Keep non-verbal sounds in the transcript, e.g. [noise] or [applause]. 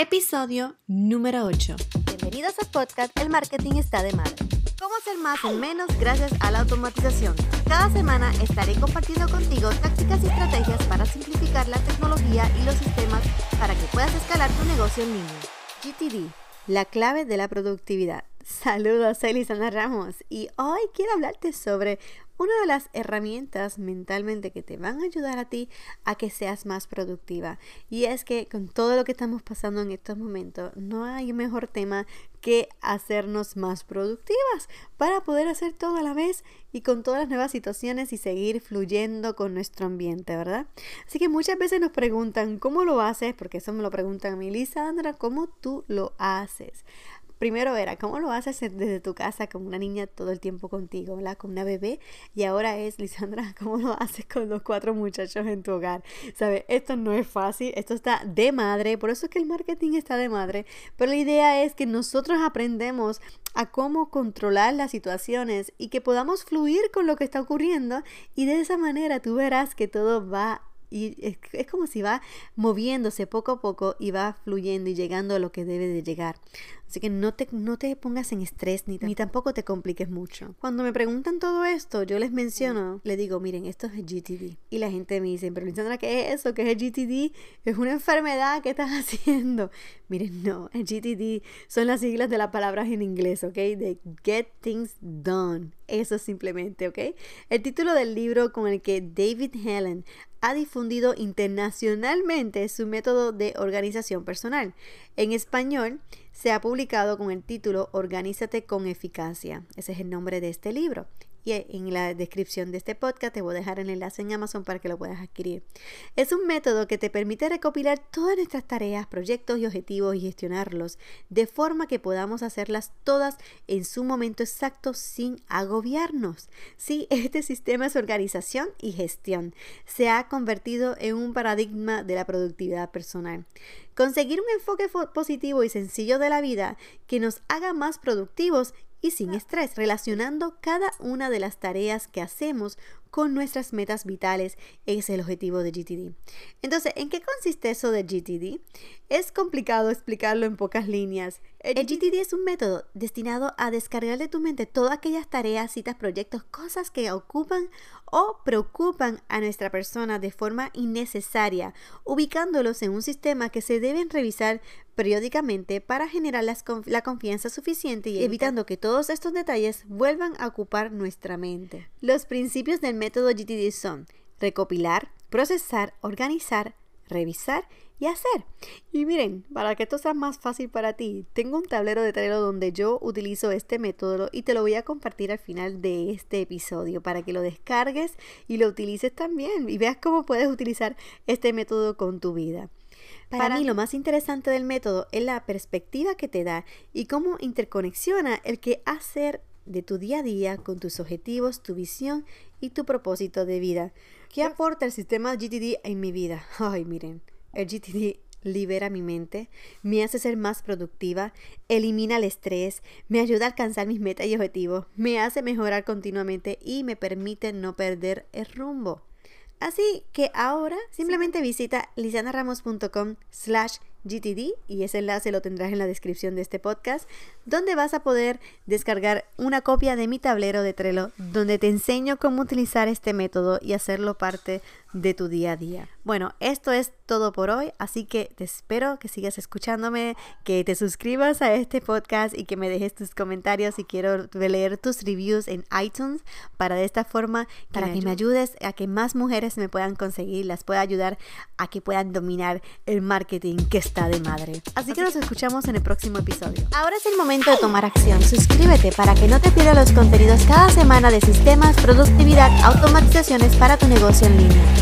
Episodio número 8. Bienvenidos al podcast El Marketing está de madre. ¿Cómo hacer más en menos gracias a la automatización? Cada semana estaré compartiendo contigo tácticas y estrategias para simplificar la tecnología y los sistemas para que puedas escalar tu negocio en línea. GTD, la clave de la productividad. Saludos, soy Lisandra Ramos y hoy quiero hablarte sobre una de las herramientas mentalmente que te van a ayudar a ti a que seas más productiva. Y es que con todo lo que estamos pasando en estos momentos, no hay mejor tema que hacernos más productivas para poder hacer todo a la vez y con todas las nuevas situaciones y seguir fluyendo con nuestro ambiente, ¿verdad? Así que muchas veces nos preguntan, ¿cómo lo haces? Porque eso me lo preguntan a mí, Lisandra, ¿cómo tú lo haces? Primero era cómo lo haces desde tu casa con una niña todo el tiempo contigo, ¿verdad? Con una bebé. Y ahora es, [laughs] Lisandra, cómo lo haces con los cuatro muchachos en tu hogar. ¿Sabes? Esto no es fácil, esto está de madre, por eso es que el marketing está de madre. Pero la idea es que nosotros aprendemos a cómo controlar las situaciones y que podamos fluir con lo que está ocurriendo y de esa manera tú verás que todo va y es, es, como si va moviéndose poco a poco y va fluyendo y llegando a lo que debe de llegar. Así que no te, no te pongas en estrés ni, ni tampoco te compliques mucho. Cuando me preguntan todo esto, yo les menciono, le digo, miren, esto es el GTD. Y la gente me dice, pero Lisandra, ¿qué es eso? ¿Qué es el GTD? Es una enfermedad que estás [laughs] haciendo. Miren, no, el GTD son las siglas de las palabras en inglés, ¿ok? De Get Things Done. Eso simplemente, ¿ok? El título del libro con el que David Helen ha difundido internacionalmente su método de organización personal. En español se ha publicado con el título Organízate con eficacia. Ese es el nombre de este libro en la descripción de este podcast te voy a dejar el enlace en Amazon para que lo puedas adquirir. Es un método que te permite recopilar todas nuestras tareas, proyectos y objetivos y gestionarlos de forma que podamos hacerlas todas en su momento exacto sin agobiarnos. Sí, [laughs] este sistema es organización y gestión. Se ha convertido en un paradigma de la productividad personal. Conseguir un enfoque positivo y sencillo de la vida que nos haga más productivos y sin estrés, relacionando cada una de las tareas que hacemos con nuestras metas vitales. Es el objetivo de GTD. Entonces, ¿en qué consiste eso de GTD? Es complicado explicarlo en pocas líneas. El GTD es un método destinado a descargar de tu mente todas aquellas tareas, citas, proyectos, cosas que ocupan o preocupan a nuestra persona de forma innecesaria, ubicándolos en un sistema que se deben revisar periódicamente para generar la confianza suficiente y evitando que todos estos detalles vuelvan a ocupar nuestra mente. Los principios del método GTD son recopilar, procesar, organizar, revisar y hacer. Y miren, para que esto sea más fácil para ti, tengo un tablero de Trello donde yo utilizo este método y te lo voy a compartir al final de este episodio para que lo descargues y lo utilices también y veas cómo puedes utilizar este método con tu vida. Para, para mí lo más interesante del método es la perspectiva que te da y cómo interconexiona el que hacer de tu día a día con tus objetivos, tu visión y tu propósito de vida. ¿Qué aporta el sistema GTD en mi vida? [laughs] Ay, miren, el GTD libera mi mente, me hace ser más productiva, elimina el estrés, me ayuda a alcanzar mis metas y objetivos, me hace mejorar continuamente y me permite no perder el rumbo. Así que ahora simplemente visita lisanaramos.com slash GTD y ese enlace lo tendrás en la descripción de este podcast, donde vas a poder descargar una copia de mi tablero de Trello, donde te enseño cómo utilizar este método y hacerlo parte de tu día a día. Bueno, esto es todo por hoy, así que te espero que sigas escuchándome, que te suscribas a este podcast y que me dejes tus comentarios y quiero leer tus reviews en iTunes para de esta forma para que me ayudes a que más mujeres me puedan conseguir, las pueda ayudar a que puedan dominar el marketing que está de madre. Así que nos escuchamos en el próximo episodio. Ahora es el momento de tomar acción. Suscríbete para que no te pierdas los contenidos cada semana de sistemas, productividad, automatizaciones para tu negocio en línea.